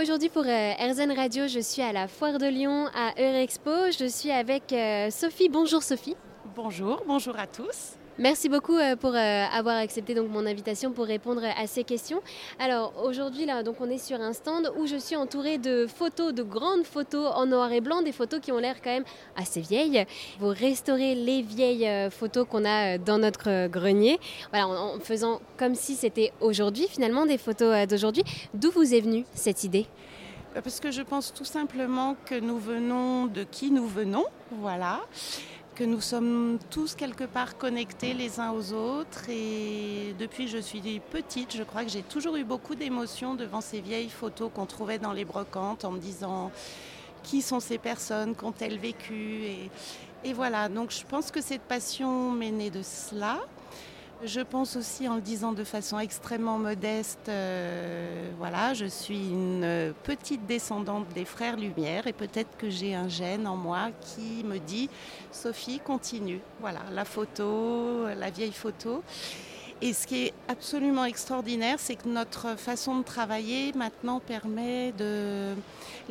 Aujourd'hui pour euh, RZN Radio, je suis à la Foire de Lyon à Eurexpo. Je suis avec euh, Sophie. Bonjour Sophie. Bonjour, bonjour à tous. Merci beaucoup euh, pour euh, avoir accepté donc mon invitation pour répondre à ces questions. Alors aujourd'hui là donc on est sur un stand où je suis entourée de photos, de grandes photos en noir et blanc, des photos qui ont l'air quand même assez vieilles. Vous restaurez les vieilles euh, photos qu'on a dans notre grenier. Voilà, en, en faisant comme si c'était aujourd'hui finalement des photos d'aujourd'hui. D'où vous est venue cette idée? Parce que je pense tout simplement que nous venons de qui nous venons, voilà que nous sommes tous quelque part connectés les uns aux autres. Et depuis que je suis petite, je crois que j'ai toujours eu beaucoup d'émotions devant ces vieilles photos qu'on trouvait dans les brocantes en me disant qui sont ces personnes, qu'ont-elles vécu et, et voilà, donc je pense que cette passion m'est née de cela. Je pense aussi en le disant de façon extrêmement modeste, euh, voilà, je suis une petite descendante des frères Lumière et peut-être que j'ai un gène en moi qui me dit Sophie, continue. Voilà, la photo, la vieille photo. Et ce qui est absolument extraordinaire, c'est que notre façon de travailler maintenant permet de...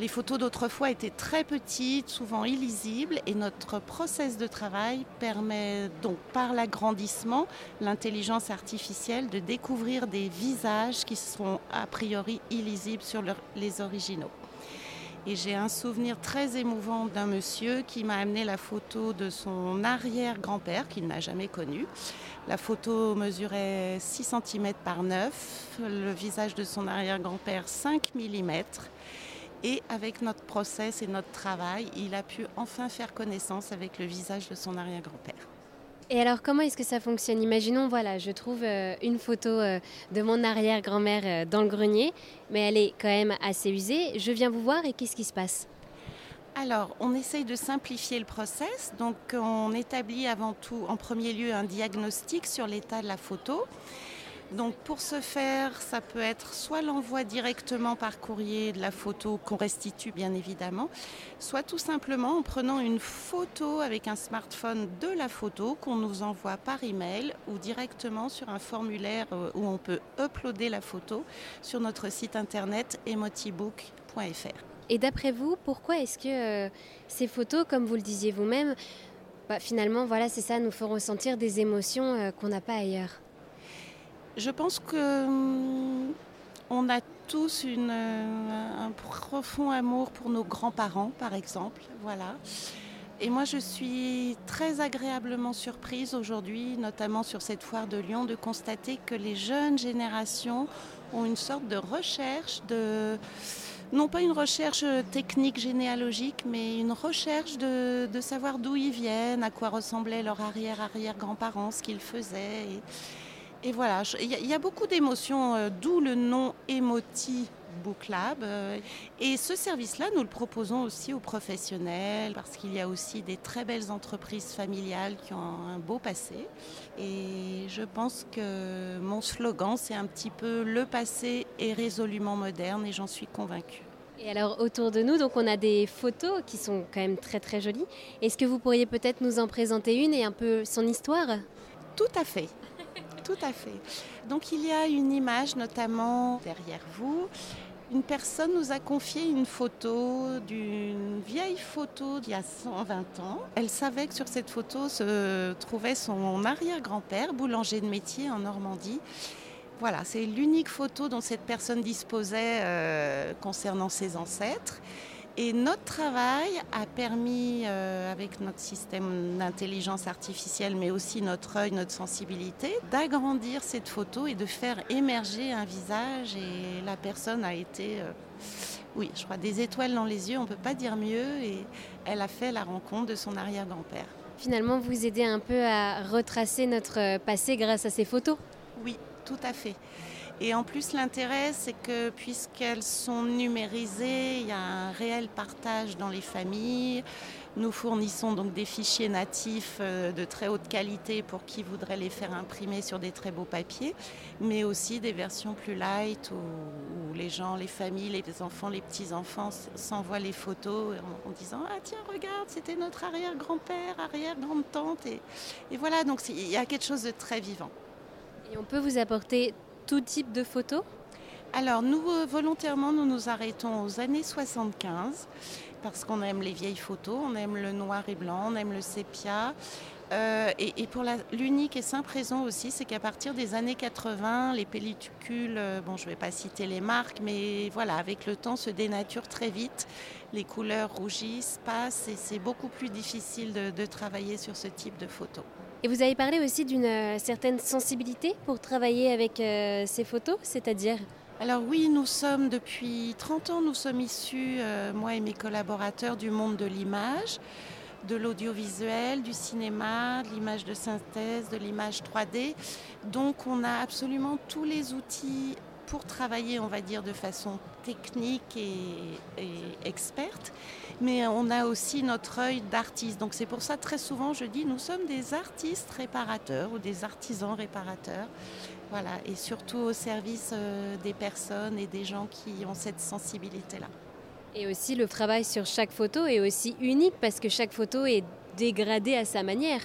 Les photos d'autrefois étaient très petites, souvent illisibles, et notre process de travail permet donc par l'agrandissement, l'intelligence artificielle, de découvrir des visages qui sont a priori illisibles sur les originaux. Et j'ai un souvenir très émouvant d'un monsieur qui m'a amené la photo de son arrière-grand-père qu'il n'a jamais connu. La photo mesurait 6 cm par 9, le visage de son arrière-grand-père 5 mm. Et avec notre process et notre travail, il a pu enfin faire connaissance avec le visage de son arrière-grand-père. Et alors, comment est-ce que ça fonctionne? Imaginons, voilà, je trouve euh, une photo euh, de mon arrière-grand-mère euh, dans le grenier, mais elle est quand même assez usée. Je viens vous voir et qu'est-ce qui se passe? Alors, on essaye de simplifier le process. Donc, on établit avant tout, en premier lieu, un diagnostic sur l'état de la photo. Donc pour ce faire, ça peut être soit l'envoi directement par courrier de la photo qu'on restitue bien évidemment, soit tout simplement en prenant une photo avec un smartphone de la photo qu'on nous envoie par email ou directement sur un formulaire euh, où on peut uploader la photo sur notre site internet emotibook.fr. Et d'après vous, pourquoi est-ce que euh, ces photos, comme vous le disiez vous-même, bah, finalement, voilà, c'est ça, nous font ressentir des émotions euh, qu'on n'a pas ailleurs? Je pense que hum, on a tous euh, un profond amour pour nos grands-parents, par exemple. Voilà. Et moi, je suis très agréablement surprise aujourd'hui, notamment sur cette foire de Lyon, de constater que les jeunes générations ont une sorte de recherche de non pas une recherche technique généalogique, mais une recherche de, savoir d'où ils viennent, à quoi ressemblaient leurs arrière-arrière-grands-parents, ce qu'ils faisaient. Et voilà, il y, a beaucoup d'émotions, euh, d'où le nom Emoti Book Lab. Euh, et ce service-là, nous le proposons aussi aux professionnels parce qu'il y a aussi des très belles entreprises familiales qui ont un beau passé. Et je pense que mon slogan, c'est un petit peu le passé est résolument moderne et j'en suis convaincue. Et alors autour de nous, donc on a des photos qui sont quand même très très jolies. Est-ce que vous pourriez peut-être nous en présenter une et un peu son histoire? Tout à fait. Tout à fait. Donc il y a une image notamment derrière vous. Une personne nous a confié une photo d'une vieille photo d'il y a 120 ans. Elle savait que sur cette photo se trouvait son arrière-grand-père, boulanger de métier en Normandie. Voilà, c'est l'unique photo dont cette personne disposait euh, concernant ses ancêtres. Et notre travail a permis, euh, avec notre système d'intelligence artificielle, mais aussi notre œil, notre sensibilité, d'agrandir cette photo et de faire émerger un visage. Et la personne a été, euh, oui, je crois, des étoiles dans les yeux, on ne peut pas dire mieux. Et elle a fait la rencontre de son arrière-grand-père. Finalement, vous aidez un peu à retracer notre passé grâce à ces photos? Oui, tout à fait. Et en plus, l'intérêt, c'est que puisqu'elles sont numérisées, il y a un réel partage dans les familles. Nous fournissons donc des fichiers natifs euh, de très haute qualité pour qui voudrait les faire imprimer sur des très beaux papiers, mais aussi des versions plus light où, les gens, les familles, les enfants, les petits-enfants s'envoient les photos en, disant Ah tiens, regarde, c'était notre arrière-grand-père, arrière-grande-tante. Et, et voilà, donc il y a quelque chose de très vivant. Et on peut vous apporter tout type de photos Alors nous, euh, volontairement, nous nous arrêtons aux années 75 parce qu'on aime les vieilles photos, on aime le noir et blanc, on aime le sépia. Euh, et, pour l'unique et simple raison aussi, c'est qu'à partir des années 80, les pellicules, euh, bon je ne vais pas citer les marques, mais voilà, avec le temps se dénaturent très vite, les couleurs rougissent, passent et c'est beaucoup plus difficile de, travailler sur ce type de photos. Et vous avez parlé aussi d'une euh, certaine sensibilité pour travailler avec ces photos, c'est-à-dire? Alors oui, nous sommes depuis 30 ans, nous sommes issus, moi et mes collaborateurs, du monde de l'image de l'audiovisuel, du cinéma, de l'image de synthèse, de l'image 3D. Donc on a absolument tous les outils pour travailler, on va dire, de façon technique et, experte, mais on a aussi notre œil d'artiste. Donc c'est pour ça très souvent je dis nous sommes des artistes réparateurs ou des artisans réparateurs. Voilà, et surtout au service euh, des personnes et des gens qui ont cette sensibilité-là. Et aussi le travail sur chaque photo est aussi unique parce que chaque photo est dégradée à sa manière.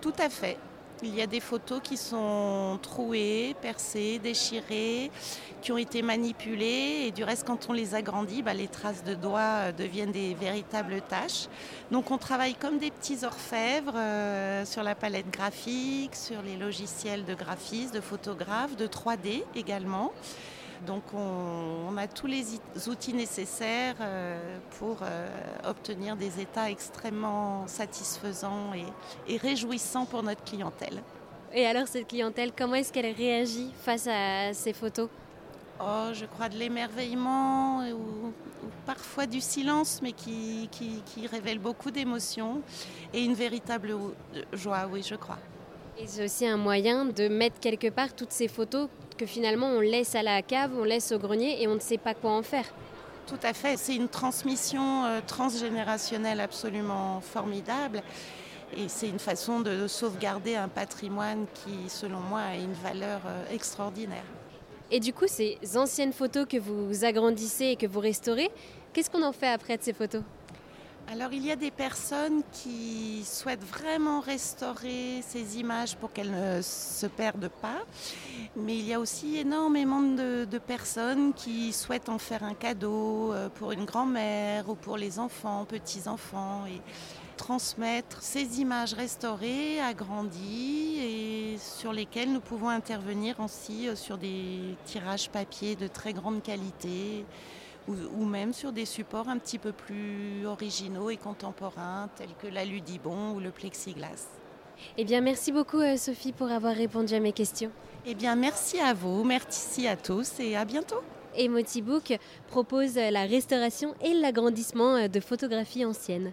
Tout à fait. Il y a des photos qui sont trouées, percées, déchirées, qui ont été manipulées. Et du reste, quand on les agrandit, bah, les traces de doigts euh, deviennent des véritables taches. Donc on travaille comme des petits orfèvres euh, sur la palette graphique, sur les logiciels de graphistes, de photographes, de 3D également. Donc on, a tous les outils nécessaires euh, pour euh, obtenir des états extrêmement satisfaisants et, réjouissants pour notre clientèle. Et alors cette clientèle, comment est-ce qu'elle réagit face à ces photos? Oh, je crois de l'émerveillement ou, parfois du silence, mais qui, qui révèle beaucoup d'émotions et une véritable joie, oui, je crois. Et c'est aussi un moyen de mettre quelque part toutes ces photos que finalement on laisse à la cave, on laisse au grenier et on ne sait pas quoi en faire. Tout à fait, c'est une transmission euh, transgénérationnelle absolument formidable. Et c'est une façon de sauvegarder un patrimoine qui, selon moi, a une valeur euh, extraordinaire. Et du coup, ces anciennes photos que vous agrandissez et que vous restaurez, qu'est-ce qu'on en fait après de ces photos? Alors il y a des personnes qui souhaitent vraiment restaurer ces images pour qu'elles ne se perdent pas, mais il y a aussi énormément de, personnes qui souhaitent en faire un cadeau euh, pour une grand-mère ou pour les enfants, petits-enfants, et transmettre ces images restaurées, agrandies et sur lesquelles nous pouvons intervenir aussi euh, sur des tirages papier de très grande qualité ou, même sur des supports un petit peu plus originaux et contemporains tels que la Ludibon ou le plexiglas. Eh bien, merci beaucoup euh, Sophie pour avoir répondu à mes questions. Eh bien, merci à vous, merci à tous et à bientôt. Emotibook propose la restauration et l'agrandissement euh, de photographies anciennes.